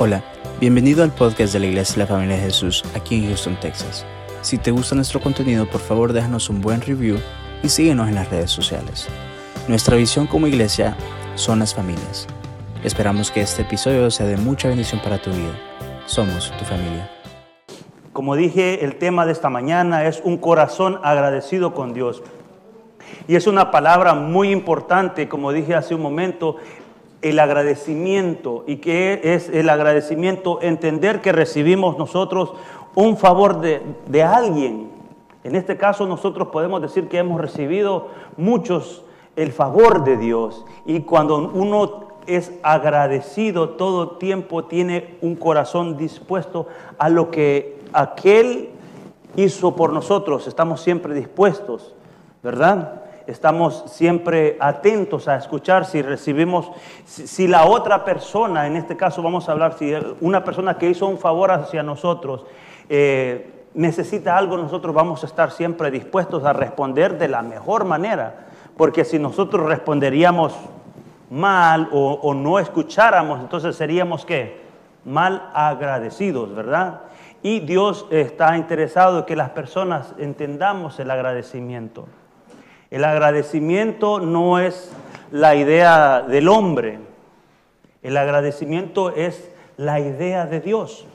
Hola, bienvenido al podcast de la Iglesia de la Familia de Jesús aquí en Houston, Texas. Si te gusta nuestro contenido, por favor déjanos un buen review y síguenos en las redes sociales. Nuestra visión como iglesia son las familias. Esperamos que este episodio sea de mucha bendición para tu vida. Somos tu familia. Como dije, el tema de esta mañana es un corazón agradecido con Dios. Y es una palabra muy importante, como dije hace un momento, el agradecimiento. ¿Y qué es el agradecimiento? Entender que recibimos nosotros un favor de, de, alguien. En este caso nosotros podemos decir que hemos recibido muchos el favor de Dios. Y cuando uno es agradecido todo tiempo, tiene un corazón dispuesto a lo que aquel hizo por nosotros. Estamos siempre dispuestos, ¿verdad? Estamos siempre atentos a escuchar si recibimos, si, la otra persona, en este caso vamos a hablar, si una persona que hizo un favor hacia nosotros eh, necesita algo, nosotros vamos a estar siempre dispuestos a responder de la mejor manera, porque si nosotros responderíamos mal o, o no escucháramos, entonces seríamos qué? Mal agradecidos, ¿verdad? Y Dios está interesado en que las personas entendamos el agradecimiento. El agradecimiento no es la idea del hombre, el agradecimiento es la idea de Dios.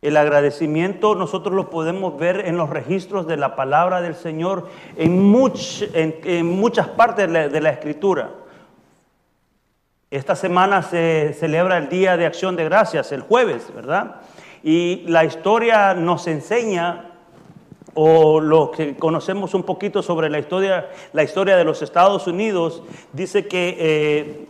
El agradecimiento nosotros lo podemos ver en los registros de la palabra del Señor en, muchas partes de la Escritura. Esta semana se celebra el Día de Acción de Gracias, el jueves, ¿verdad? Y la historia nos enseña o lo que conocemos un poquito sobre la historia, la historia de los Estados Unidos, dice que eh,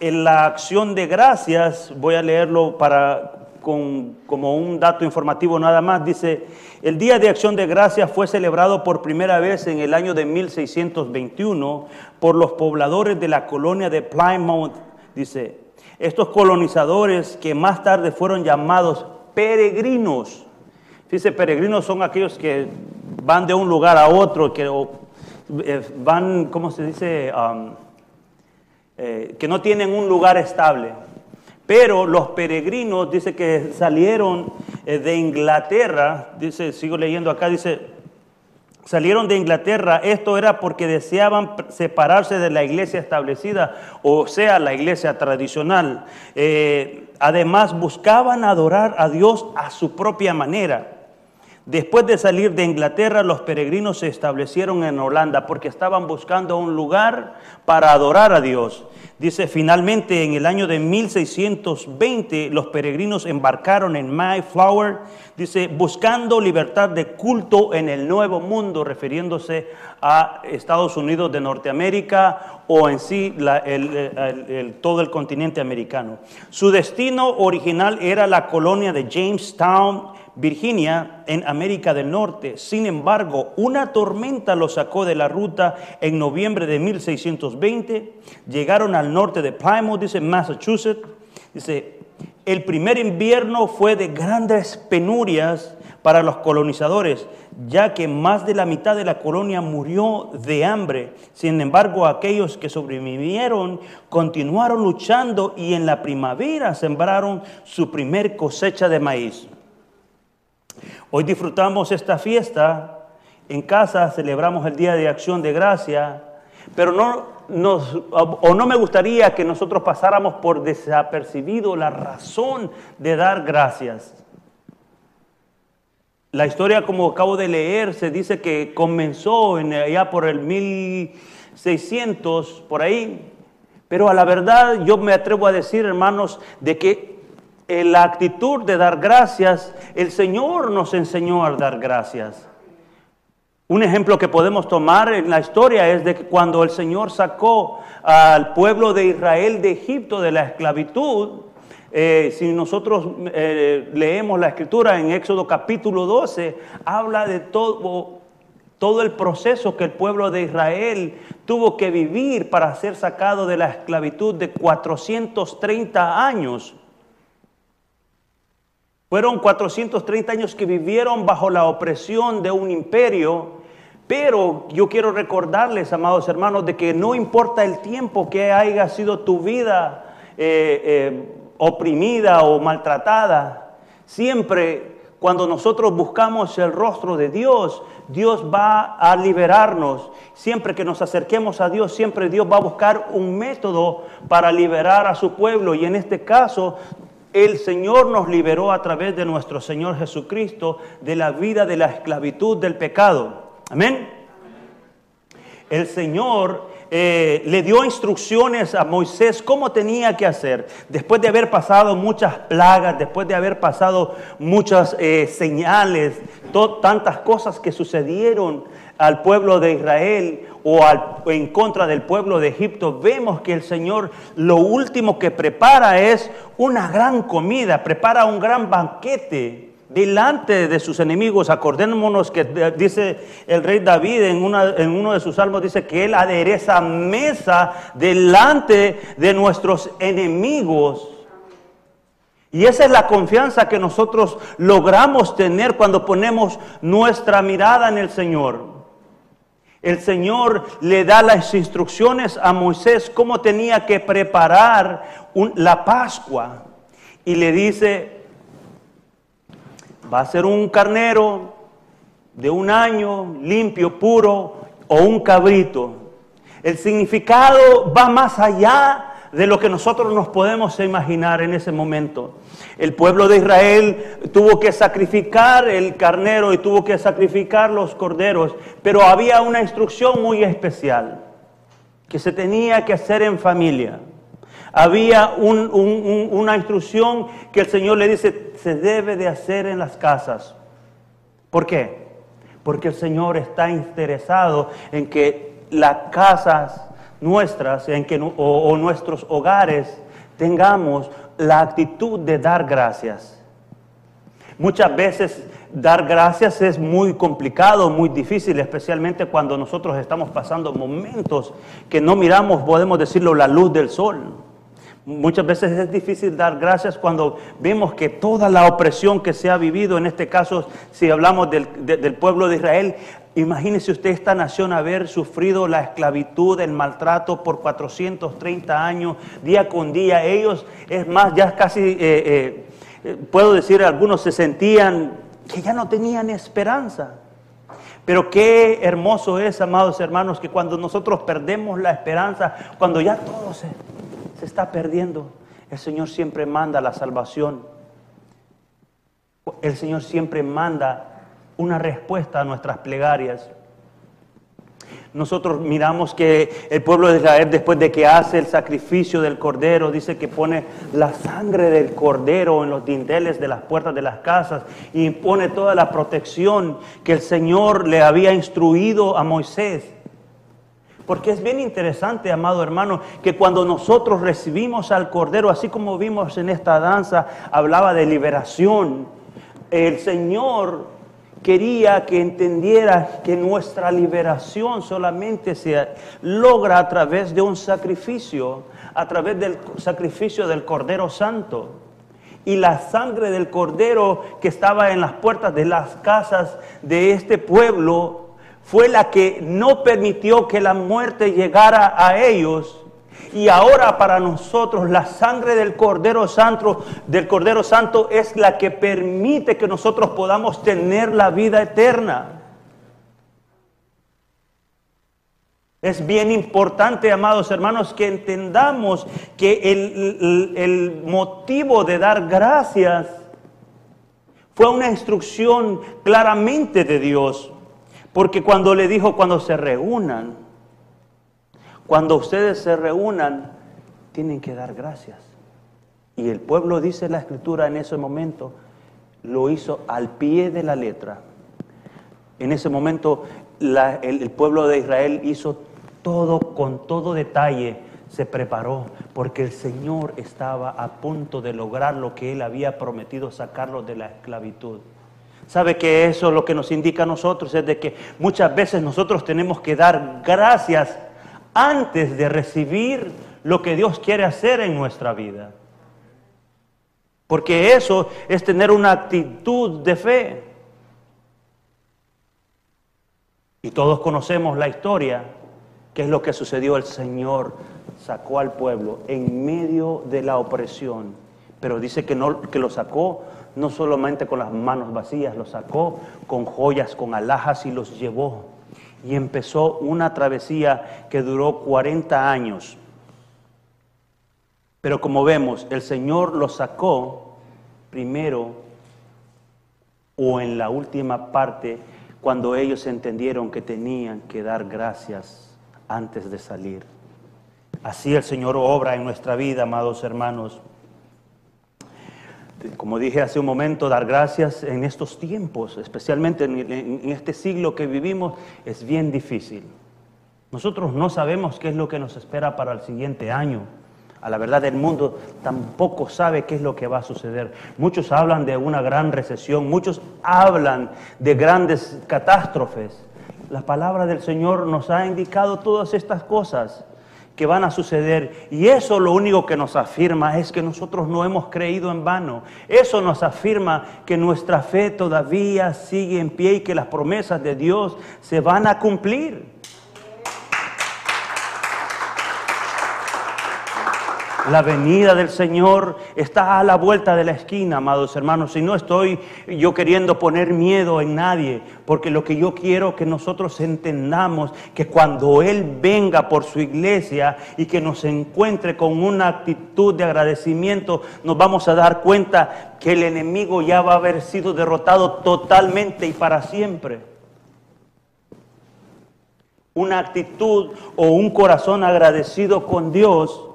en la acción de gracias, voy a leerlo para, como un dato informativo nada más, dice, el Día de Acción de Gracias fue celebrado por primera vez en el año de 1621 por los pobladores de la colonia de Plymouth, dice, estos colonizadores que más tarde fueron llamados peregrinos, Dice, peregrinos son aquellos que van de un lugar a otro, que eh, van, ¿cómo se dice? Eh, que no tienen un lugar estable. Pero los peregrinos, dice que salieron eh, de Inglaterra, dice, sigo leyendo acá, dice, salieron de Inglaterra, esto era porque deseaban separarse de la iglesia establecida, o sea, la iglesia tradicional. además, buscaban adorar a Dios a su propia manera. Después de salir de Inglaterra, los peregrinos se establecieron en Holanda porque estaban buscando un lugar para adorar a Dios. Dice, finalmente en el año de 1620 los peregrinos embarcaron en Mayflower, dice, buscando libertad de culto en el Nuevo Mundo, refiriéndose a Estados Unidos de Norteamérica o en sí todo el continente americano. Su destino original era la colonia de Jamestown, Virginia, en América del Norte. Sin embargo, una tormenta los sacó de la ruta en noviembre de 1620. Llegaron al norte de Plymouth, dice Massachusetts. Dice, el primer invierno fue de grandes penurias para los colonizadores, ya que más de la mitad de la colonia murió de hambre. Sin embargo, aquellos que sobrevivieron continuaron luchando y en la primavera sembraron su primer cosecha de maíz. Hoy disfrutamos esta fiesta, en casa celebramos el Día de Acción de Gracia, pero no nos, o no me gustaría que nosotros pasáramos por desapercibido la razón de dar gracias. La historia, como acabo de leer, se dice que comenzó en, allá por el 1600, por ahí, pero a la verdad yo me atrevo a decir, hermanos, de que en la actitud de dar gracias, el Señor nos enseñó a dar gracias. Un ejemplo que podemos tomar en la historia es de que cuando el Señor sacó al pueblo de Israel de Egipto de la esclavitud, eh, si nosotros eh, leemos la escritura en Éxodo capítulo 12, habla de todo, todo el proceso que el pueblo de Israel tuvo que vivir para ser sacado de la esclavitud de 430 años. Fueron 430 años que vivieron bajo la opresión de un imperio, pero yo quiero recordarles, amados hermanos, de que no importa el tiempo que haya sido tu vida eh, eh, oprimida o maltratada. Siempre cuando nosotros buscamos el rostro de Dios, Dios va a liberarnos. Siempre que nos acerquemos a Dios, siempre Dios va a buscar un método para liberar a su pueblo. Y en este caso, el Señor nos liberó a través de nuestro Señor Jesucristo de la vida de la esclavitud del pecado. Amén. El Señor eh, le dio instrucciones a Moisés cómo tenía que hacer. Después de haber pasado muchas plagas, después de haber pasado muchas eh, señales, tantas cosas que sucedieron al pueblo de Israel o en contra del pueblo de Egipto, vemos que el Señor lo último que prepara es una gran comida, prepara un gran banquete delante de sus enemigos. Acordémonos que dice el rey David en, en, uno de sus salmos, dice que él adereza mesa delante de nuestros enemigos. Y esa es la confianza que nosotros logramos tener cuando ponemos nuestra mirada en el Señor. El Señor le da las instrucciones a Moisés cómo tenía que preparar la Pascua. Y le dice, va a ser un carnero de un año, limpio, puro, o un cabrito. El significado va más allá de lo que nosotros nos podemos imaginar en ese momento. El pueblo de Israel tuvo que sacrificar el carnero y tuvo que sacrificar los corderos, pero había una instrucción muy especial que se tenía que hacer en familia. Había una instrucción que el Señor le dice, se debe de hacer en las casas. ¿Por qué? Porque el Señor está interesado en que las casas nuestras en que, o nuestros hogares tengamos la actitud de dar gracias. Muchas veces dar gracias es muy complicado, muy difícil, especialmente cuando nosotros estamos pasando momentos que no miramos, podemos decirlo, la luz del sol. Muchas veces es difícil dar gracias cuando vemos que toda la opresión que se ha vivido, en este caso si hablamos del, pueblo de Israel, imagínese usted esta nación haber sufrido la esclavitud, el maltrato por 430 años, día con día. Ellos, es más, ya casi, eh, eh, puedo decir, algunos se sentían que ya no tenían esperanza. Pero qué hermoso es, amados hermanos, que cuando nosotros perdemos la esperanza, cuando ya todo se se está perdiendo. El Señor siempre manda la salvación. El Señor siempre manda una respuesta a nuestras plegarias. Nosotros miramos que el pueblo de Israel, después de que hace el sacrificio del cordero, dice que pone la sangre del cordero en los dinteles de las puertas de las casas y pone toda la protección que el Señor le había instruido a Moisés. Porque es bien interesante, amado hermano, que cuando nosotros recibimos al Cordero, así como vimos en esta danza, hablaba de liberación. El Señor quería que entendiera que nuestra liberación solamente se logra a través de un sacrificio, a través del sacrificio del Cordero Santo. Y la sangre del Cordero que estaba en las puertas de las casas de este pueblo fue la que no permitió que la muerte llegara a ellos. Y ahora para nosotros la sangre del Cordero Santo, del Cordero Santo es la que permite que nosotros podamos tener la vida eterna. Es bien importante, amados hermanos, que entendamos que el, el, motivo de dar gracias fue una instrucción claramente de Dios. Porque cuando le dijo, cuando se reúnan, cuando ustedes se reúnan, tienen que dar gracias. Y el pueblo, dice la escritura en ese momento, lo hizo al pie de la letra. En ese momento el, el pueblo de Israel hizo todo con todo detalle, se preparó, porque el Señor estaba a punto de lograr lo que Él había prometido, sacarlo de la esclavitud. ¿Sabe que eso lo que nos indica a nosotros? Es de que muchas veces nosotros tenemos que dar gracias antes de recibir lo que Dios quiere hacer en nuestra vida. Porque eso es tener una actitud de fe. Y todos conocemos la historia, que es lo que sucedió. El Señor sacó al pueblo en medio de la opresión Pero dice que, no, que lo sacó no solamente con las manos vacías, lo sacó con joyas, con alhajas y los llevó. Y empezó una travesía que duró 40 años. Pero como vemos, el Señor lo sacó primero o en la última parte cuando ellos entendieron que tenían que dar gracias antes de salir. Así el Señor obra en nuestra vida, amados hermanos. Como dije hace un momento, dar gracias en estos tiempos, especialmente en, este siglo que vivimos, es bien difícil. Nosotros no sabemos qué es lo que nos espera para el siguiente año. A la verdad, el mundo tampoco sabe qué es lo que va a suceder. Muchos hablan de una gran recesión, muchos hablan de grandes catástrofes. La palabra del Señor nos ha indicado todas estas cosas que van a suceder. Y eso lo único que nos afirma es que nosotros no hemos creído en vano. Eso nos afirma que nuestra fe todavía sigue en pie y que las promesas de Dios se van a cumplir. La venida del Señor está a la vuelta de la esquina, amados hermanos. Y no estoy yo queriendo poner miedo en nadie, porque lo que yo quiero que nosotros entendamos que cuando Él venga por su iglesia y que nos encuentre con una actitud de agradecimiento, nos vamos a dar cuenta que el enemigo ya va a haber sido derrotado totalmente y para siempre. Una actitud o un corazón agradecido con Dios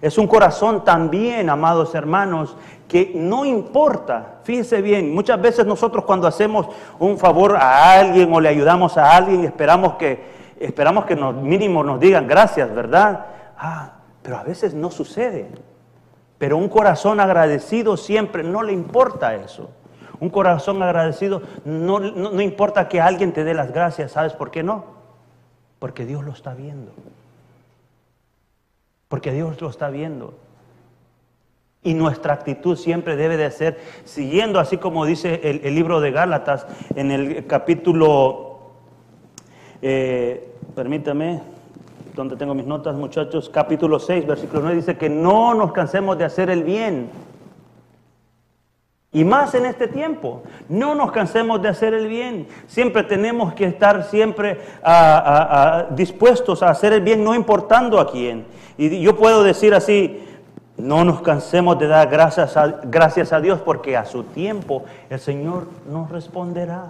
es un corazón también, amados hermanos, que no importa, fíjense bien, muchas veces nosotros cuando hacemos un favor a alguien o le ayudamos a alguien, esperamos que, esperamos que nos, mínimo nos digan gracias, ¿verdad? Ah, pero a veces no sucede. Pero un corazón agradecido siempre no le importa eso. Un corazón agradecido no, no importa que alguien te dé las gracias, ¿sabes por qué no? Porque Dios lo está viendo porque Dios lo está viendo. Y nuestra actitud siempre debe de ser, siguiendo así como dice el, libro de Gálatas en el capítulo, eh, permítame, donde tengo mis notas muchachos, capítulo 6, versículo 9, dice que no nos cansemos de hacer el bien. Y más en este tiempo, no nos cansemos de hacer el bien. Siempre tenemos que estar siempre dispuestos a hacer el bien, no importando a quién. Y yo puedo decir así, no nos cansemos de dar gracias a, gracias a Dios porque a su tiempo el Señor nos responderá.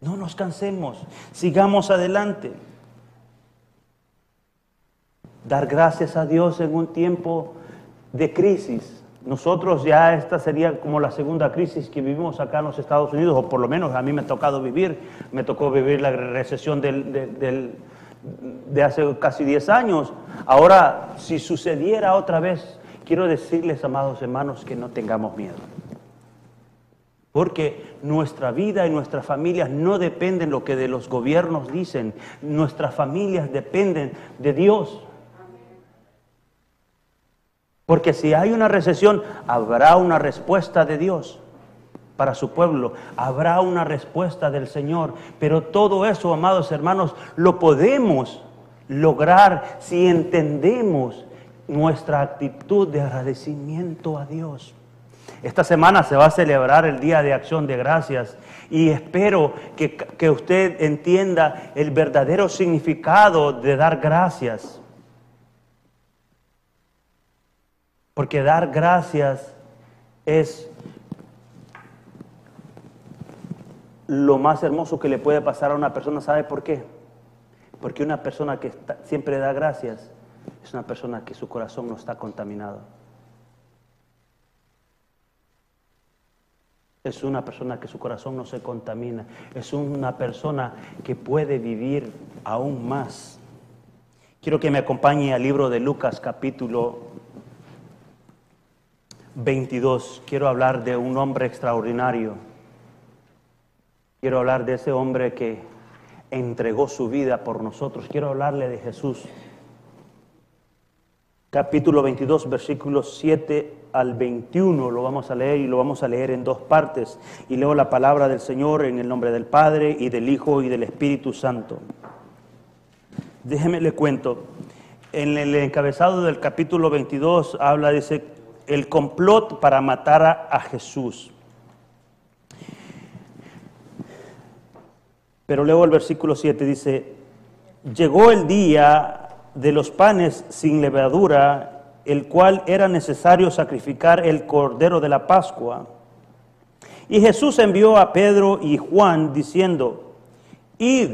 No nos cansemos, sigamos adelante. Dar gracias a Dios en un tiempo de crisis. Nosotros ya esta sería como la segunda crisis que vivimos acá en los Estados Unidos, o por lo menos a mí me ha tocado vivir. Me tocó vivir la recesión de hace casi 10 años. Ahora, si sucediera otra vez, quiero decirles, amados hermanos, que no tengamos miedo. Porque nuestra vida y nuestras familias no dependen lo que de los gobiernos dicen. Nuestras familias dependen de Dios. Porque si hay una recesión, habrá una respuesta de Dios para su pueblo. Habrá una respuesta del Señor. Pero todo eso, amados hermanos, lo podemos lograr si entendemos nuestra actitud de agradecimiento a Dios. Esta semana se va a celebrar el Día de Acción de Gracias y espero que, que, usted entienda el verdadero significado de dar gracias. Porque dar gracias es lo más hermoso que le puede pasar a una persona, ¿sabe por qué? Porque una persona que siempre da gracias es una persona que su corazón no está contaminado. Es una persona que su corazón no se contamina. Es una persona que puede vivir aún más. Quiero que me acompañe al libro de Lucas capítulo 22. Quiero hablar de un hombre extraordinario Quiero hablar de ese hombre que entregó su vida por nosotros. Quiero hablarle de Jesús. Capítulo 22, versículos 7 al 21 lo vamos a leer y lo vamos a leer en dos partes. Y leo la palabra del Señor en el nombre del Padre y del Hijo y del Espíritu Santo. Déjeme le cuento. En el encabezado del capítulo 22 habla, dice, el complot para matar a, Jesús. Pero luego el versículo 7 dice, llegó el día de los panes sin levadura, el cual era necesario sacrificar el cordero de la Pascua. Y Jesús envió a Pedro y Juan diciendo, id,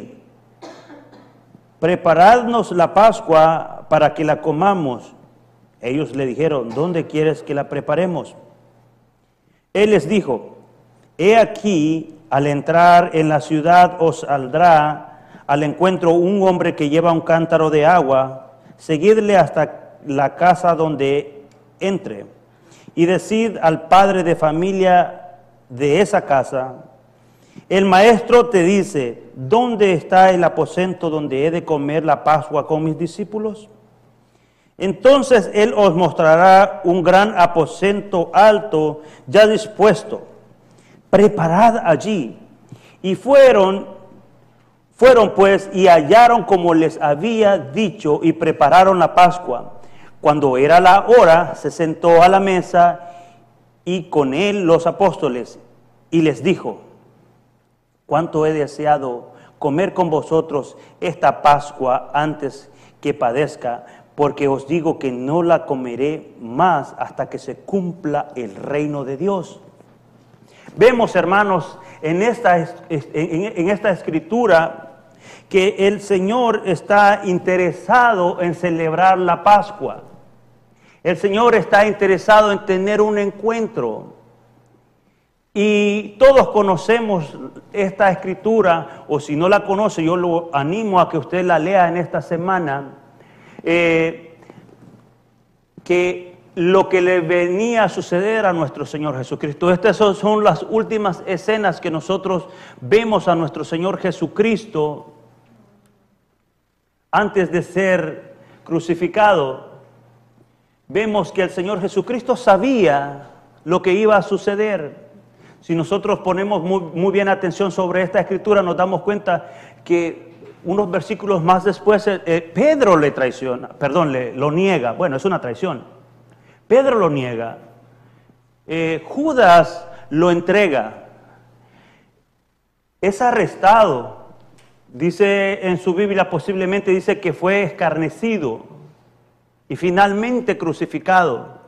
preparadnos la Pascua para que la comamos. Ellos le dijeron, ¿dónde quieres que la preparemos? Él les dijo, he aquí, al entrar en la ciudad os saldrá al encuentro un hombre que lleva un cántaro de agua, seguidle hasta la casa donde entre y decid al padre de familia de esa casa, el maestro te dice, ¿dónde está el aposento donde he de comer la Pascua con mis discípulos? Entonces él os mostrará un gran aposento alto ya dispuesto. Preparad allí. Y fueron, fueron pues y hallaron como les había dicho y prepararon la Pascua. Cuando era la hora, se sentó a la mesa y con él los apóstoles y les dijo, cuánto he deseado comer con vosotros esta Pascua antes que padezca, porque os digo que no la comeré más hasta que se cumpla el reino de Dios. Vemos, hermanos, en esta, en esta escritura que el Señor está interesado en celebrar la Pascua. El Señor está interesado en tener un encuentro. Y todos conocemos esta escritura, o si no la conoce, yo lo animo a que usted la lea en esta semana, eh, que lo que le venía a suceder a nuestro Señor Jesucristo. Estas son las últimas escenas que nosotros vemos a nuestro Señor Jesucristo antes de ser crucificado. Vemos que el Señor Jesucristo sabía lo que iba a suceder. Si nosotros ponemos muy, bien atención sobre esta escritura, nos damos cuenta que unos versículos más después eh, eh, Pedro le traiciona, perdón, le, lo niega. Bueno, es una traición. Pedro lo niega. Eh, Judas lo entrega. Es arrestado. Dice en su Biblia, posiblemente dice que fue escarnecido y finalmente crucificado.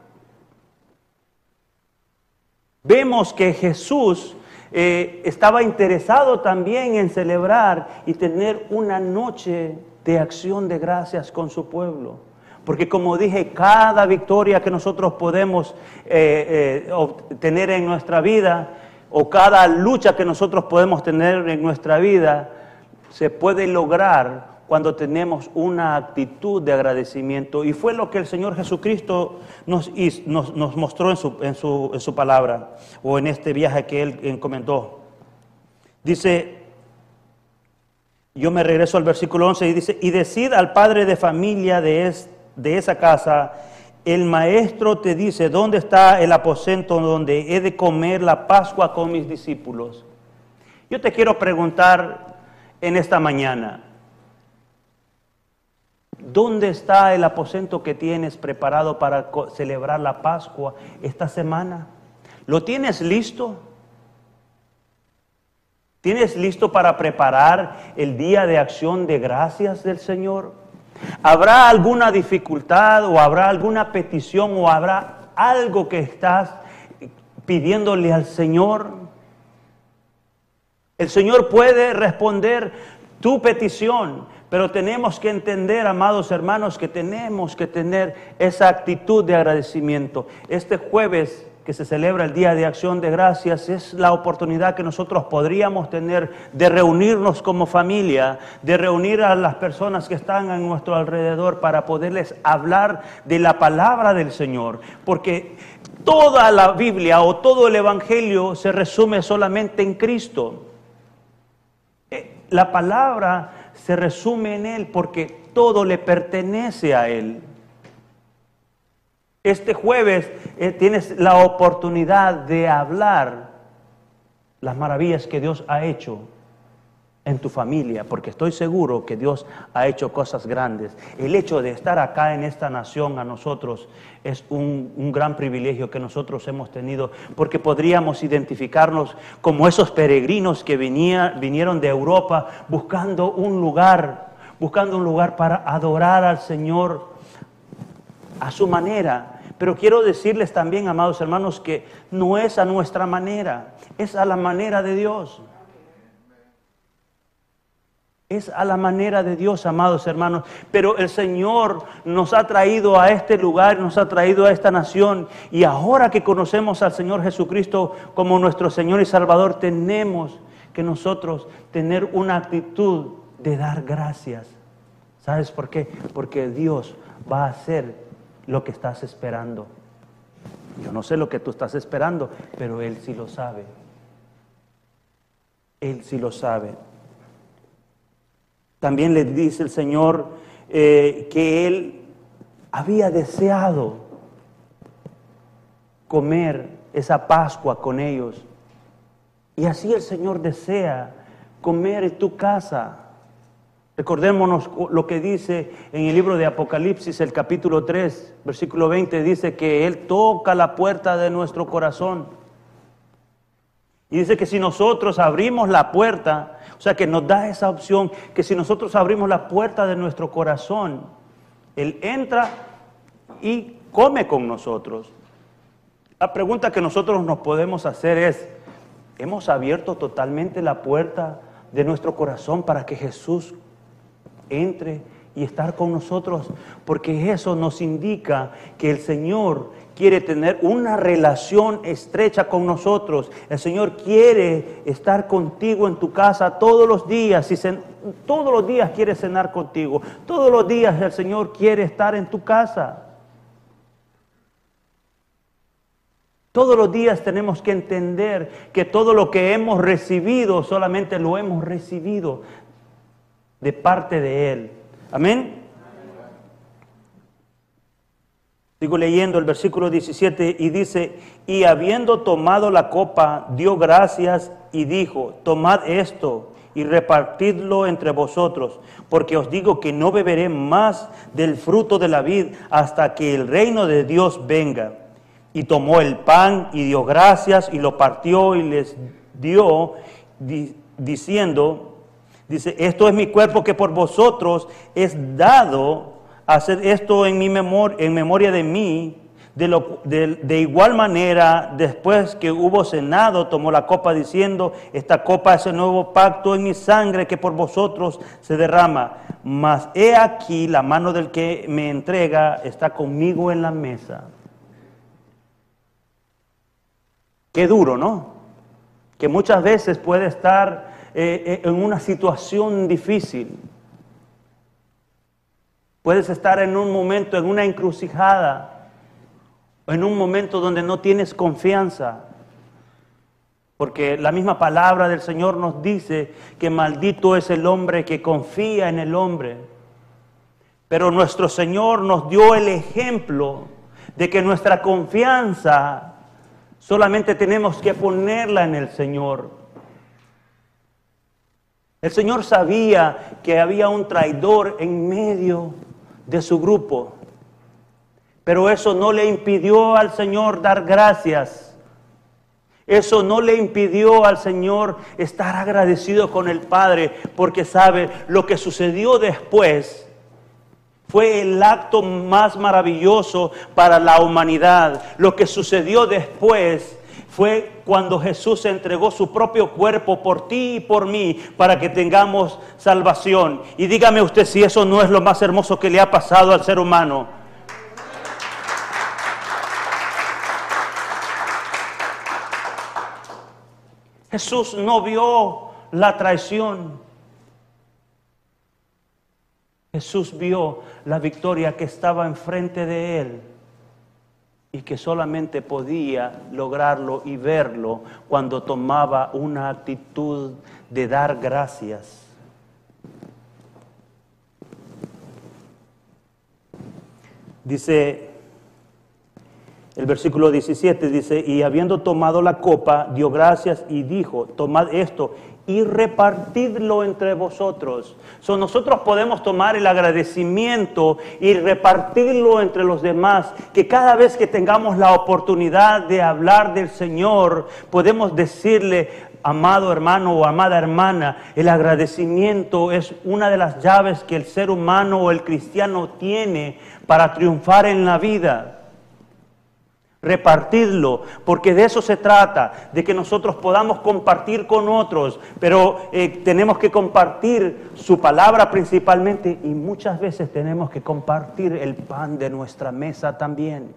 Vemos que Jesús eh, estaba interesado también en celebrar y tener una noche de acción de gracias con su pueblo. Porque como dije, cada victoria que nosotros podemos eh, eh, obtener en nuestra vida o cada lucha que nosotros podemos tener en nuestra vida se puede lograr cuando tenemos una actitud de agradecimiento. Y fue lo que el Señor Jesucristo nos, nos, mostró en su, en, su, en su, palabra o en este viaje que Él comentó. Dice, yo me regreso al versículo 11 y dice, y decid al padre de familia de, de esa casa, el maestro te dice, ¿dónde está el aposento donde he de comer la Pascua con mis discípulos? Yo te quiero preguntar en esta mañana, ¿Dónde está el aposento que tienes preparado para celebrar la Pascua esta semana? ¿Lo tienes listo? ¿Tienes listo para preparar el día de acción de gracias del Señor? ¿Habrá alguna dificultad o habrá alguna petición o habrá algo que estás pidiéndole al Señor? El Señor puede responder tu petición, pero tenemos que entender, amados hermanos, que tenemos que tener esa actitud de agradecimiento. Este jueves que se celebra el Día de Acción de Gracias es la oportunidad que nosotros podríamos tener de reunirnos como familia, de reunir a las personas que están a nuestro alrededor para poderles hablar de la palabra del Señor. Porque toda la Biblia o todo el Evangelio se resume solamente en Cristo. Eh, la palabra se resume en Él porque todo le pertenece a Él. Este jueves eh, tienes la oportunidad de hablar las maravillas que Dios ha hecho en tu familia, porque estoy seguro que Dios ha hecho cosas grandes. El hecho de estar acá en esta nación a nosotros es un, gran privilegio que nosotros hemos tenido, porque podríamos identificarnos como esos peregrinos que vinieron de Europa buscando un lugar, buscando un lugar para adorar al Señor a su manera. Pero quiero decirles también, amados hermanos, que no es a nuestra manera, es a la manera de Dios. Es a la manera de Dios, amados hermanos. Pero el Señor nos ha traído a este lugar, nos ha traído a esta nación. Y ahora que conocemos al Señor Jesucristo como nuestro Señor y Salvador, tenemos que nosotros tener una actitud de dar gracias. ¿Sabes por qué? Porque Dios va a hacer lo que estás esperando. Yo no sé lo que tú estás esperando, pero Él sí lo sabe. Él sí lo sabe. También le dice el Señor eh, que Él había deseado comer esa Pascua con ellos. Y así el Señor desea comer en tu casa. Recordémonos lo que dice en el libro de Apocalipsis, el capítulo 3, versículo 20, dice que Él toca la puerta de nuestro corazón. Y dice que si nosotros abrimos la puerta, o sea, que nos da esa opción que si nosotros abrimos la puerta de nuestro corazón, Él entra y come con nosotros. La pregunta que nosotros nos podemos hacer es, ¿hemos abierto totalmente la puerta de nuestro corazón para que Jesús entre y estar con nosotros? Porque eso nos indica que el Señor quiere tener una relación estrecha con nosotros. El Señor quiere estar contigo en tu casa todos los días. Y todos los días quiere cenar contigo. Todos los días el Señor quiere estar en tu casa. Todos los días tenemos que entender que todo lo que hemos recibido solamente lo hemos recibido de parte de Él. Amén. Sigo leyendo el versículo 17 y dice, y habiendo tomado la copa, dio gracias y dijo, tomad esto y repartidlo entre vosotros, porque os digo que no beberé más del fruto de la vid hasta que el reino de Dios venga. Y tomó el pan y dio gracias y lo partió y les dio, diciendo, dice, esto es mi cuerpo que por vosotros es dado hacer esto en, mi memoria, en memoria de mí. De, lo, de, igual manera, después que hubo cenado, tomó la copa diciendo, esta copa es el nuevo pacto en mi sangre que por vosotros se derrama. Mas he aquí la mano del que me entrega está conmigo en la mesa. Qué duro, ¿no? Que muchas veces puede estar eh, eh, en una situación difícil Puedes estar en un momento, en una encrucijada, en un momento donde no tienes confianza. Porque la misma palabra del Señor nos dice que maldito es el hombre que confía en el hombre. Pero nuestro Señor nos dio el ejemplo de que nuestra confianza solamente tenemos que ponerla en el Señor. El Señor sabía que había un traidor en medio de su grupo. Pero eso no le impidió al Señor dar gracias. Eso no le impidió al Señor estar agradecido con el Padre, porque sabe lo que sucedió después fue el acto más maravilloso para la humanidad. Lo que sucedió después fue cuando Jesús entregó su propio cuerpo por ti y por mí para que tengamos salvación. Y dígame usted si eso no es lo más hermoso que le ha pasado al ser humano. Jesús no vio la traición. Jesús vio la victoria que estaba enfrente de él y que solamente podía lograrlo y verlo cuando tomaba una actitud de dar gracias. Dice El versículo 17 dice, y habiendo tomado la copa, dio gracias y dijo, tomad esto y repartidlo entre vosotros. So, nosotros podemos tomar el agradecimiento y repartirlo entre los demás, que cada vez que tengamos la oportunidad de hablar del Señor, podemos decirle, amado hermano o amada hermana, el agradecimiento es una de las llaves que el ser humano o el cristiano tiene para triunfar en la vida repartirlo, porque de eso se trata, de que nosotros podamos compartir con otros, pero eh, tenemos que compartir su palabra principalmente y muchas veces tenemos que compartir el pan de nuestra mesa también.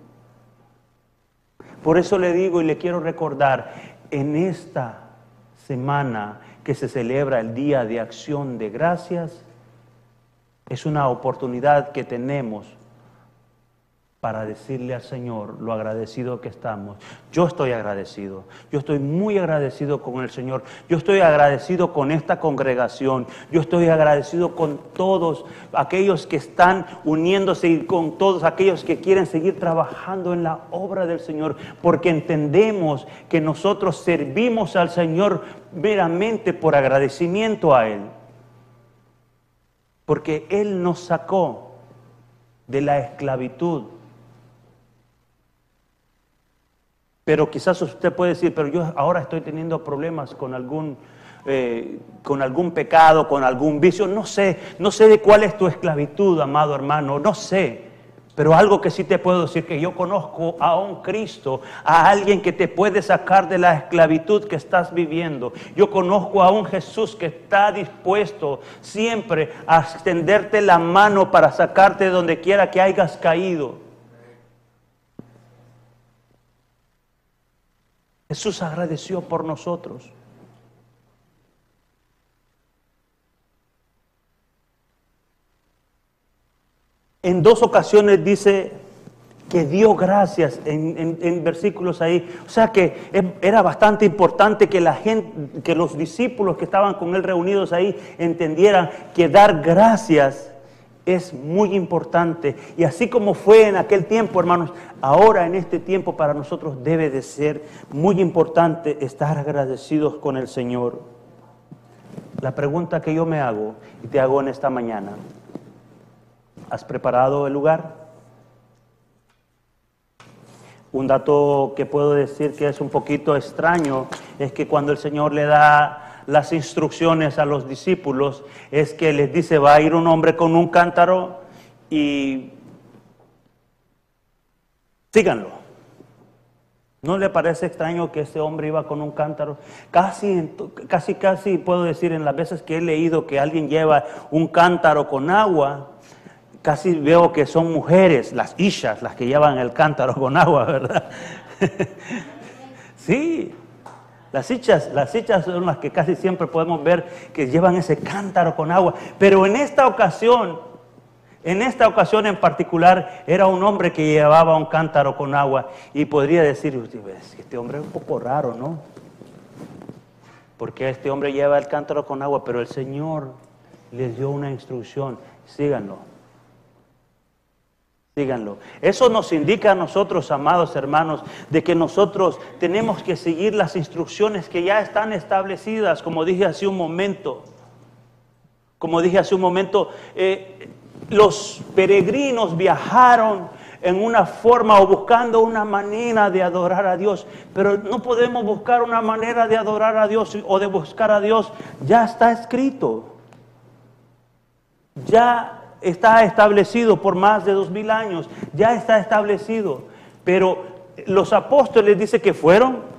Por eso le digo y le quiero recordar, en esta semana que se celebra el Día de Acción de Gracias, es una oportunidad que tenemos para decirle al Señor lo agradecido que estamos. Yo estoy agradecido, yo estoy muy agradecido con el Señor, yo estoy agradecido con esta congregación, yo estoy agradecido con todos aquellos que están uniéndose y con todos aquellos que quieren seguir trabajando en la obra del Señor, porque entendemos que nosotros servimos al Señor meramente por agradecimiento a Él, porque Él nos sacó de la esclavitud Pero quizás usted puede decir, pero yo ahora estoy teniendo problemas con algún, eh, con algún pecado, con algún vicio. No sé, no sé de cuál es tu esclavitud, amado hermano, no sé. Pero algo que sí te puedo decir, que yo conozco a un Cristo, a alguien que te puede sacar de la esclavitud que estás viviendo. Yo conozco a un Jesús que está dispuesto siempre a extenderte la mano para sacarte de donde quiera que hayas caído. Jesús agradeció por nosotros. En dos ocasiones dice que dio gracias en, versículos ahí. O sea que era bastante importante que la gente, que los discípulos que estaban con él reunidos ahí entendieran que dar gracias es muy importante. Y así como fue en aquel tiempo, hermanos, ahora en este tiempo para nosotros debe de ser muy importante estar agradecidos con el Señor. La pregunta que yo me hago y te hago en esta mañana, ¿has preparado el lugar? Un dato que puedo decir que es un poquito extraño es que cuando el Señor le da las instrucciones a los discípulos es que les dice, va a ir un hombre con un cántaro y síganlo. ¿No le parece extraño que ese hombre iba con un cántaro? Casi, casi, casi puedo decir en las veces que he leído que alguien lleva un cántaro con agua, casi veo que son mujeres, las ishas, las que llevan el cántaro con agua, ¿verdad? sí, las hichas, las son las que casi siempre podemos ver que llevan ese cántaro con agua. Pero en esta ocasión, en esta ocasión en particular, era un hombre que llevaba un cántaro con agua. Y podría decir, este hombre es un poco raro, ¿no? Porque este hombre lleva el cántaro con agua, pero el Señor les dio una instrucción, síganlo. Díganlo. Eso nos indica a nosotros, amados hermanos, de que nosotros tenemos que seguir las instrucciones que ya están establecidas, como dije hace un momento. Como dije hace un momento, eh, los peregrinos viajaron en una forma o buscando una manera de adorar a Dios, pero no podemos buscar una manera de adorar a Dios o de buscar a Dios, ya está escrito. Ya está establecido por más de dos mil años, ya está establecido. Pero los apóstoles dicen que fueron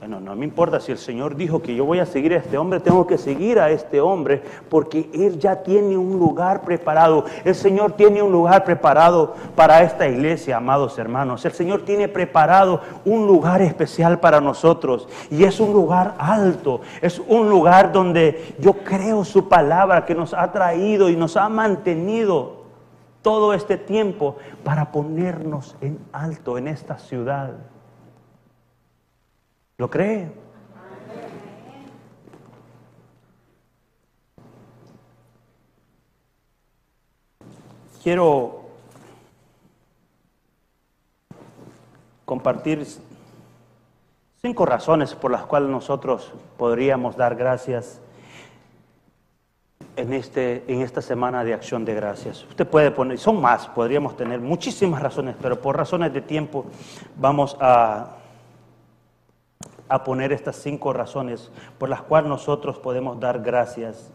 bueno, no me importa si el Señor dijo que yo voy a seguir a este hombre, tengo que seguir a este hombre porque Él ya tiene un lugar preparado. El Señor tiene un lugar preparado para esta iglesia, amados hermanos. El Señor tiene preparado un lugar especial para nosotros y es un lugar alto, es un lugar donde yo creo su palabra que nos ha traído y nos ha mantenido todo este tiempo para ponernos en alto en esta ciudad. ¿Lo cree? Quiero compartir cinco razones por las cuales nosotros podríamos dar gracias en, este, en esta semana de acción de gracias. Usted puede poner, son más, podríamos tener muchísimas razones, pero por razones de tiempo vamos a a poner estas cinco razones por las cuales nosotros podemos dar gracias.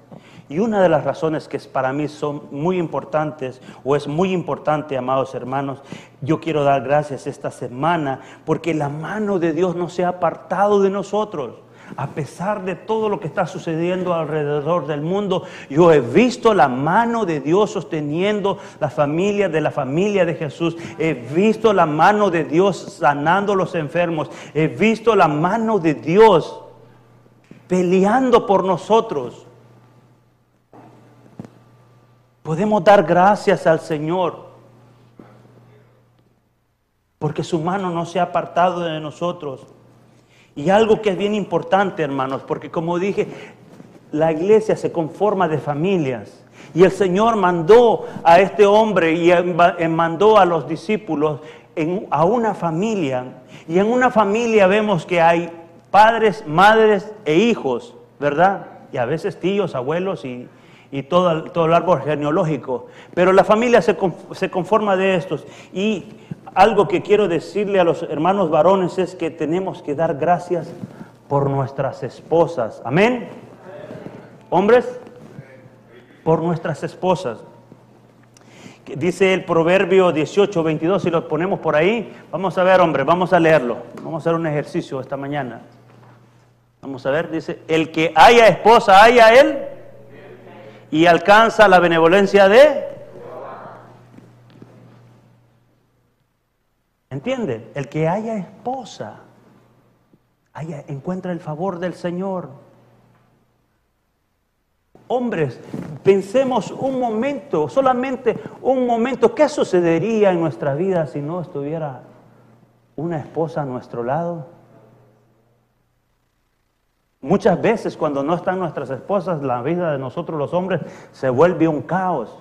Y una de las razones que para mí son muy importantes, o es muy importante, amados hermanos, yo quiero dar gracias esta semana porque la mano de Dios no se ha apartado de nosotros. A pesar de todo lo que está sucediendo alrededor del mundo, yo he visto la mano de Dios sosteniendo la familia de la familia de Jesús. He visto la mano de Dios sanando los enfermos. He visto la mano de Dios peleando por nosotros. Podemos dar gracias al Señor porque su mano no se ha apartado de nosotros. Y algo que es bien importante, hermanos, porque como dije, la iglesia se conforma de familias. Y el Señor mandó a este hombre y mandó a los discípulos a una familia. Y en una familia vemos que hay padres, madres e hijos, ¿verdad? Y a veces tíos, abuelos y, todo, todo el árbol genealógico. Pero la familia se, se conforma de estos. Y algo que quiero decirle a los hermanos varones es que tenemos que dar gracias por nuestras esposas. Amén. Hombres, por nuestras esposas. Dice el proverbio 18, 22, si lo ponemos por ahí, vamos a ver, hombre, vamos a leerlo. Vamos a hacer un ejercicio esta mañana. Vamos a ver, dice, el que haya esposa, haya él y alcanza la benevolencia de ¿Entiende? El que haya esposa, haya, encuentra el favor del Señor. Hombres, pensemos un momento, solamente un momento, ¿qué sucedería en nuestra vida si no estuviera una esposa a nuestro lado? Muchas veces cuando no están nuestras esposas, la vida de nosotros los hombres se vuelve un caos.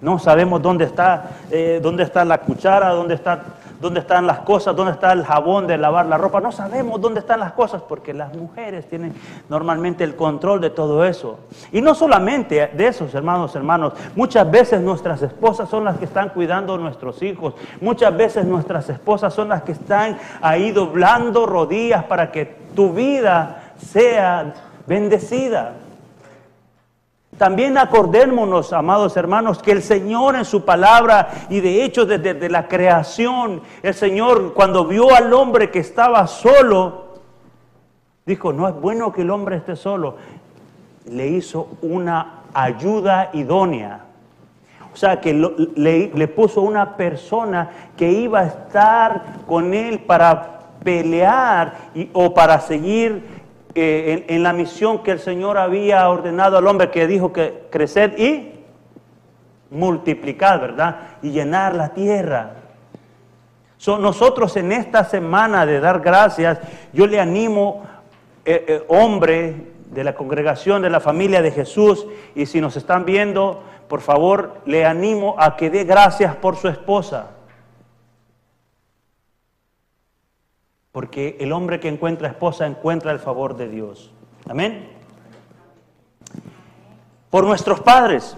No sabemos dónde está, eh, dónde está la cuchara, dónde, está, dónde están las cosas, dónde está el jabón de lavar la ropa. No sabemos dónde están las cosas porque las mujeres tienen normalmente el control de todo eso. Y no solamente de esos hermanos, hermanos. Muchas veces nuestras esposas son las que están cuidando a nuestros hijos. Muchas veces nuestras esposas son las que están ahí doblando rodillas para que tu vida sea bendecida. También acordémonos, amados hermanos, que el Señor en su palabra y de hecho desde, la creación, el Señor cuando vio al hombre que estaba solo, dijo, no es bueno que el hombre esté solo. Le hizo una ayuda idónea. O sea, que le, puso una persona que iba a estar con él para pelear o para seguir en, la misión que el Señor había ordenado al hombre que dijo que crecer y multiplicar, ¿verdad? Y llenar la tierra. nosotros en esta semana de dar gracias, yo le animo, eh, eh, hombre de la congregación de la familia de Jesús, y si nos están viendo, por favor, le animo a que dé gracias por su esposa. Porque el hombre que encuentra esposa encuentra el favor de Dios. Amén. Por nuestros padres.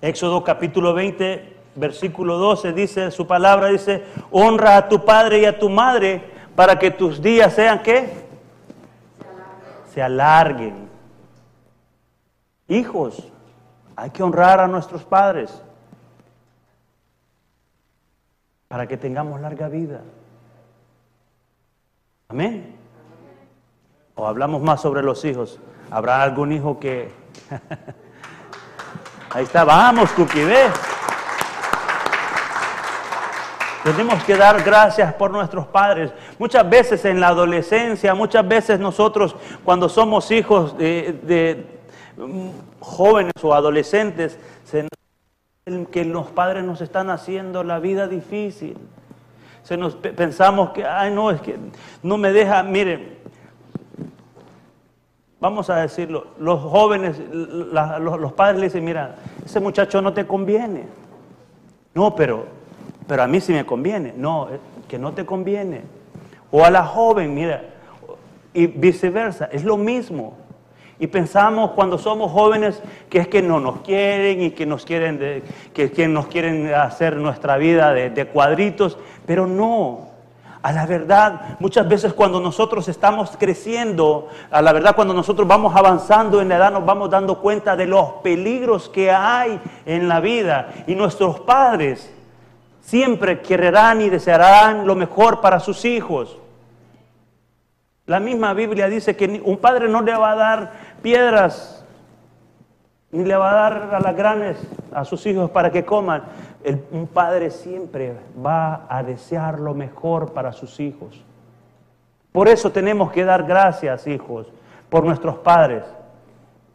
Éxodo capítulo 20, versículo 12 dice, su palabra dice, honra a tu padre y a tu madre para que tus días sean qué? Se alarguen. Hijos, hay que honrar a nuestros padres para que tengamos larga vida. Amén. O hablamos más sobre los hijos. ¿Habrá algún hijo que... Ahí está, vamos, Cookie, Tenemos que dar gracias por nuestros padres. Muchas veces en la adolescencia, muchas veces nosotros cuando somos hijos de, de mm, jóvenes o adolescentes, se que los padres nos están haciendo la vida difícil. Se nos pensamos que, ay, no, es que no me deja, miren, vamos a decirlo, los jóvenes, los, padres le dicen, mira, ese muchacho no te conviene. No, pero pero a mí sí me conviene. No, que no te conviene. O a la joven, mira, y viceversa, es lo mismo. Y pensamos cuando somos jóvenes que es que no nos quieren y que nos quieren, que, nos quieren hacer nuestra vida de, de cuadritos, pero no. A la verdad, muchas veces cuando nosotros estamos creciendo, a la verdad cuando nosotros vamos avanzando en la edad nos vamos dando cuenta de los peligros que hay en la vida. Y nuestros padres siempre querrán y desearán lo mejor para sus hijos. La misma Biblia dice que un padre no le va a dar piedras ni le va a dar a las grandes a sus hijos para que coman. un padre siempre va a desear lo mejor para sus hijos. Por eso tenemos que dar gracias, hijos, por nuestros padres.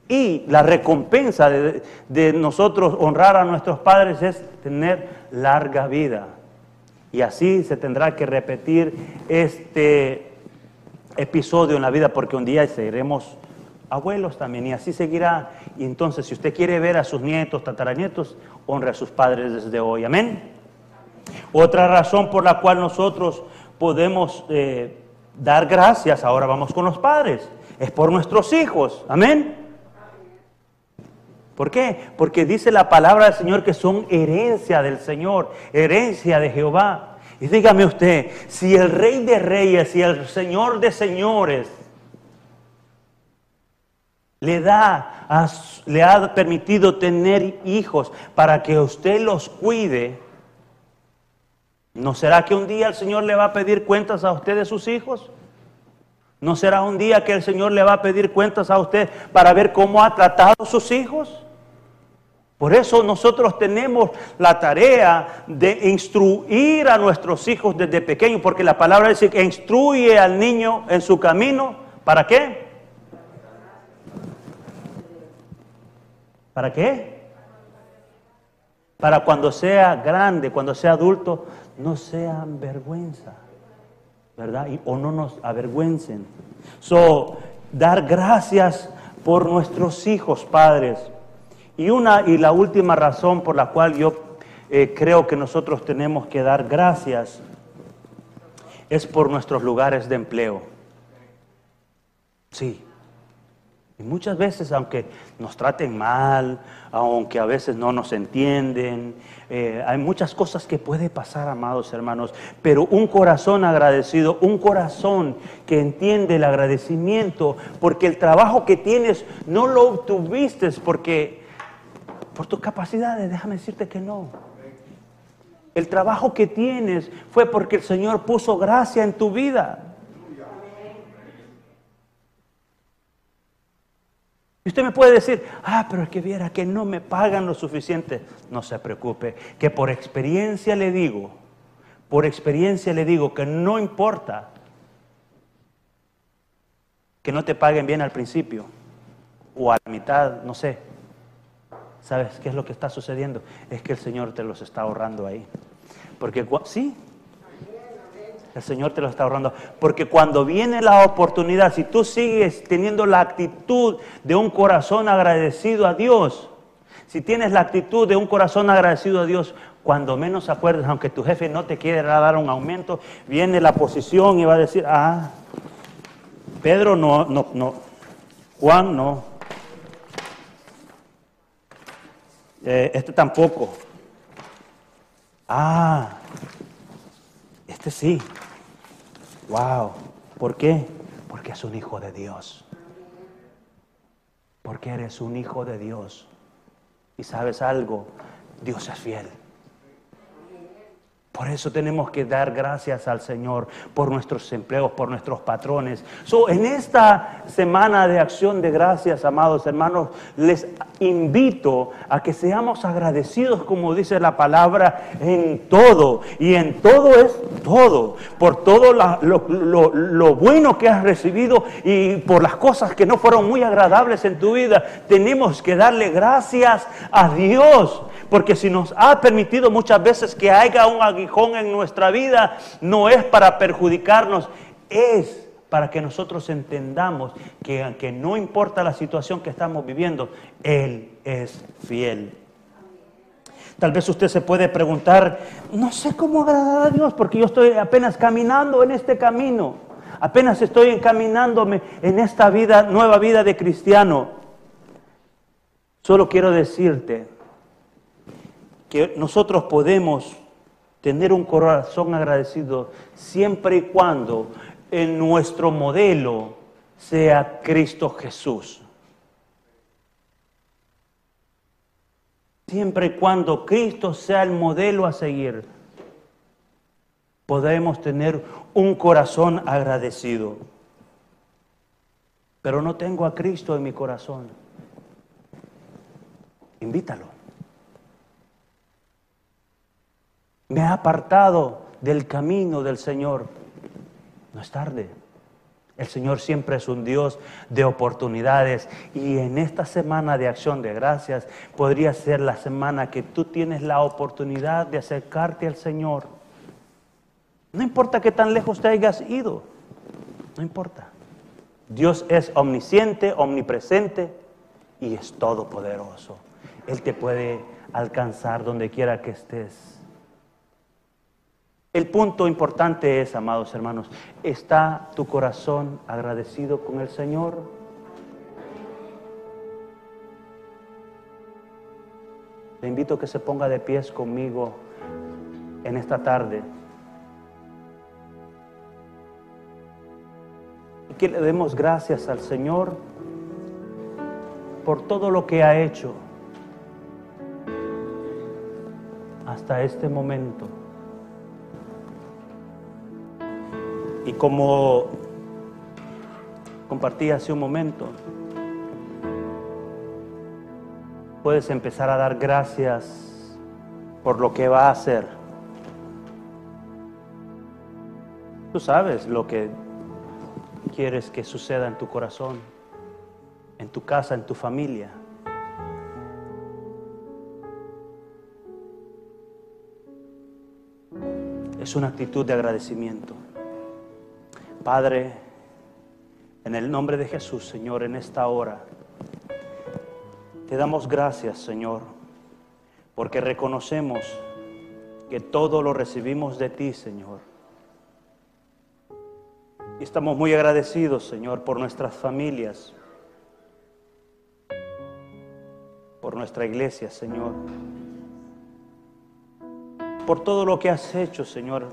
Y la recompensa de nosotros honrar a nuestros padres es tener larga vida. Y así se tendrá que repetir este episodio en la vida porque un día seremos abuelos también y así seguirá. Y entonces si usted quiere ver a sus nietos, tataranietos, honre a sus padres desde hoy. Amén. Otra razón por la cual nosotros podemos eh, dar gracias, ahora vamos con los padres, es por nuestros hijos. Amén. ¿Por qué? Porque dice la palabra del Señor que son herencia del Señor, herencia de Jehová. Y dígame usted, si el rey de reyes y el señor de señores le da, le ha permitido tener hijos para que usted los cuide, ¿no será que un día el Señor le va a pedir cuentas a usted de sus hijos? ¿No será un día que el Señor le va a pedir cuentas a usted para ver cómo ha tratado a sus hijos? Por eso nosotros tenemos la tarea de instruir a nuestros hijos desde pequeños, porque la palabra dice que instruye al niño en su camino. ¿Para qué? ¿Para qué? Para cuando sea grande, cuando sea adulto, no sean vergüenza, ¿verdad? o no nos avergüencen. So, dar gracias por nuestros hijos, padres. Y una y la última razón por la cual yo eh, creo que nosotros tenemos que dar gracias es por nuestros lugares de empleo. Sí. Y muchas veces, aunque nos traten mal, aunque a veces no nos entienden, eh, hay muchas cosas que puede pasar, amados hermanos, pero un corazón agradecido, un corazón que entiende el agradecimiento, porque el trabajo que tienes no lo obtuviste porque por tus capacidades, déjame decirte que no. El trabajo que tienes fue porque el Señor puso gracia en tu vida. Y usted me puede decir, ah, pero es que viera que no me pagan lo suficiente. No se preocupe, que por experiencia le digo, por experiencia le digo que no importa que no te paguen bien al principio o a la mitad, no sé. ¿Sabes qué es lo que está sucediendo? Es que el Señor te los está ahorrando ahí. Porque sí, el Señor te los está ahorrando. Porque cuando viene la oportunidad, si tú sigues teniendo la actitud de un corazón agradecido a Dios, si tienes la actitud de un corazón agradecido a Dios, cuando menos acuerdes, aunque tu jefe no te quiera dar un aumento, viene la posición y va a decir, ah, Pedro no, no, no, Juan no, Eh, este tampoco. Ah, este sí. Wow. ¿Por qué? Porque es un hijo de Dios. Porque eres un hijo de Dios. Y sabes algo, Dios es fiel. Por eso tenemos que dar gracias al Señor por nuestros empleos, por nuestros patrones. So, en esta semana de acción de gracias, amados hermanos, les invito a que seamos agradecidos, como dice la palabra, en todo. Y en todo es todo. Por todo lo, lo bueno que has recibido y por las cosas que no fueron muy agradables en tu vida. Tenemos que darle gracias a Dios. Porque si nos ha permitido muchas veces que haya un aguijón en nuestra vida, no es para perjudicarnos, es para que nosotros entendamos que aunque no importa la situación que estamos viviendo, Él es fiel. Tal vez usted se puede preguntar, no sé cómo agradar a Dios porque yo estoy apenas caminando en este camino, apenas estoy encaminándome en esta vida, nueva vida de cristiano. Solo quiero decirte que nosotros podemos tener un corazón agradecido siempre y cuando en nuestro modelo sea Cristo Jesús. Siempre y cuando Cristo sea el modelo a seguir, podemos tener un corazón agradecido. Pero no tengo a Cristo en mi corazón. Invítalo. Me ha apartado del camino del Señor. No es tarde. El Señor siempre es un Dios de oportunidades y en esta semana de acción de gracias podría ser la semana que tú tienes la oportunidad de acercarte al Señor. No importa qué tan lejos te hayas ido, no importa. Dios es omnisciente, omnipresente y es todopoderoso. Él te puede alcanzar donde quiera que estés. El punto importante es, amados hermanos, ¿está tu corazón agradecido con el Señor? Le invito a que se ponga de pies conmigo en esta tarde. Y que le demos gracias al Señor por todo lo que ha hecho hasta este momento. Y como compartí hace un momento, puedes empezar a dar gracias por lo que va a hacer. Tú sabes lo que quieres que suceda en tu corazón, en tu casa, en tu familia. Es una actitud de agradecimiento. Padre, en el nombre de Jesús, Señor, en esta hora, te damos gracias, Señor, porque reconocemos que todo lo recibimos de ti, Señor. Y estamos muy agradecidos, Señor, por nuestras familias, por nuestra iglesia, Señor, por todo lo que has hecho, Señor,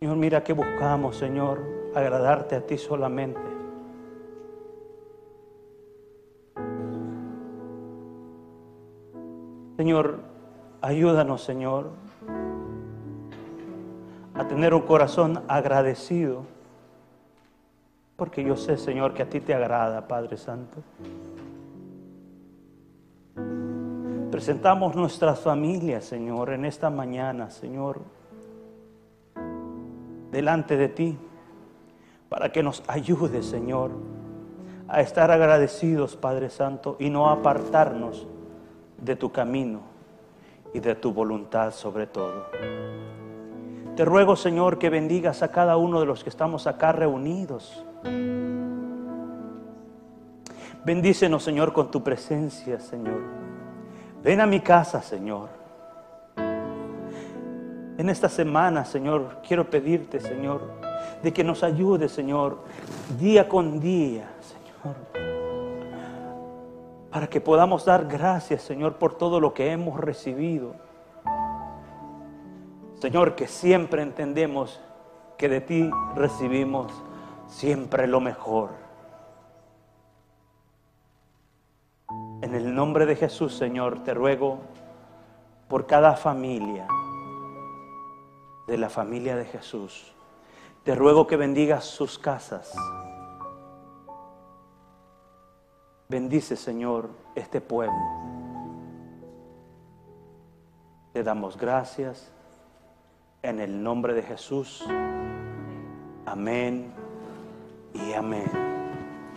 Señor, mira que buscamos, Señor, agradarte a ti solamente. Señor, ayúdanos, Señor, a tener un corazón agradecido, porque yo sé, Señor, que a ti te agrada, Padre Santo. Presentamos nuestras familias, Señor, en esta mañana, Señor delante de ti para que nos ayude, Señor, a estar agradecidos, Padre Santo, y no apartarnos de tu camino y de tu voluntad sobre todo. Te ruego, Señor, que bendigas a cada uno de los que estamos acá reunidos. Bendícenos, Señor, con tu presencia, Señor. Ven a mi casa, Señor. En esta semana, Señor, quiero pedirte, Señor, de que nos ayude, Señor, día con día, Señor, para que podamos dar gracias, Señor, por todo lo que hemos recibido. Señor, que siempre entendemos que de ti recibimos siempre lo mejor. En el nombre de Jesús, Señor, te ruego por cada familia de la familia de Jesús. Te ruego que bendigas sus casas. Bendice, Señor, este pueblo. Te damos gracias en el nombre de Jesús. Amén y amén.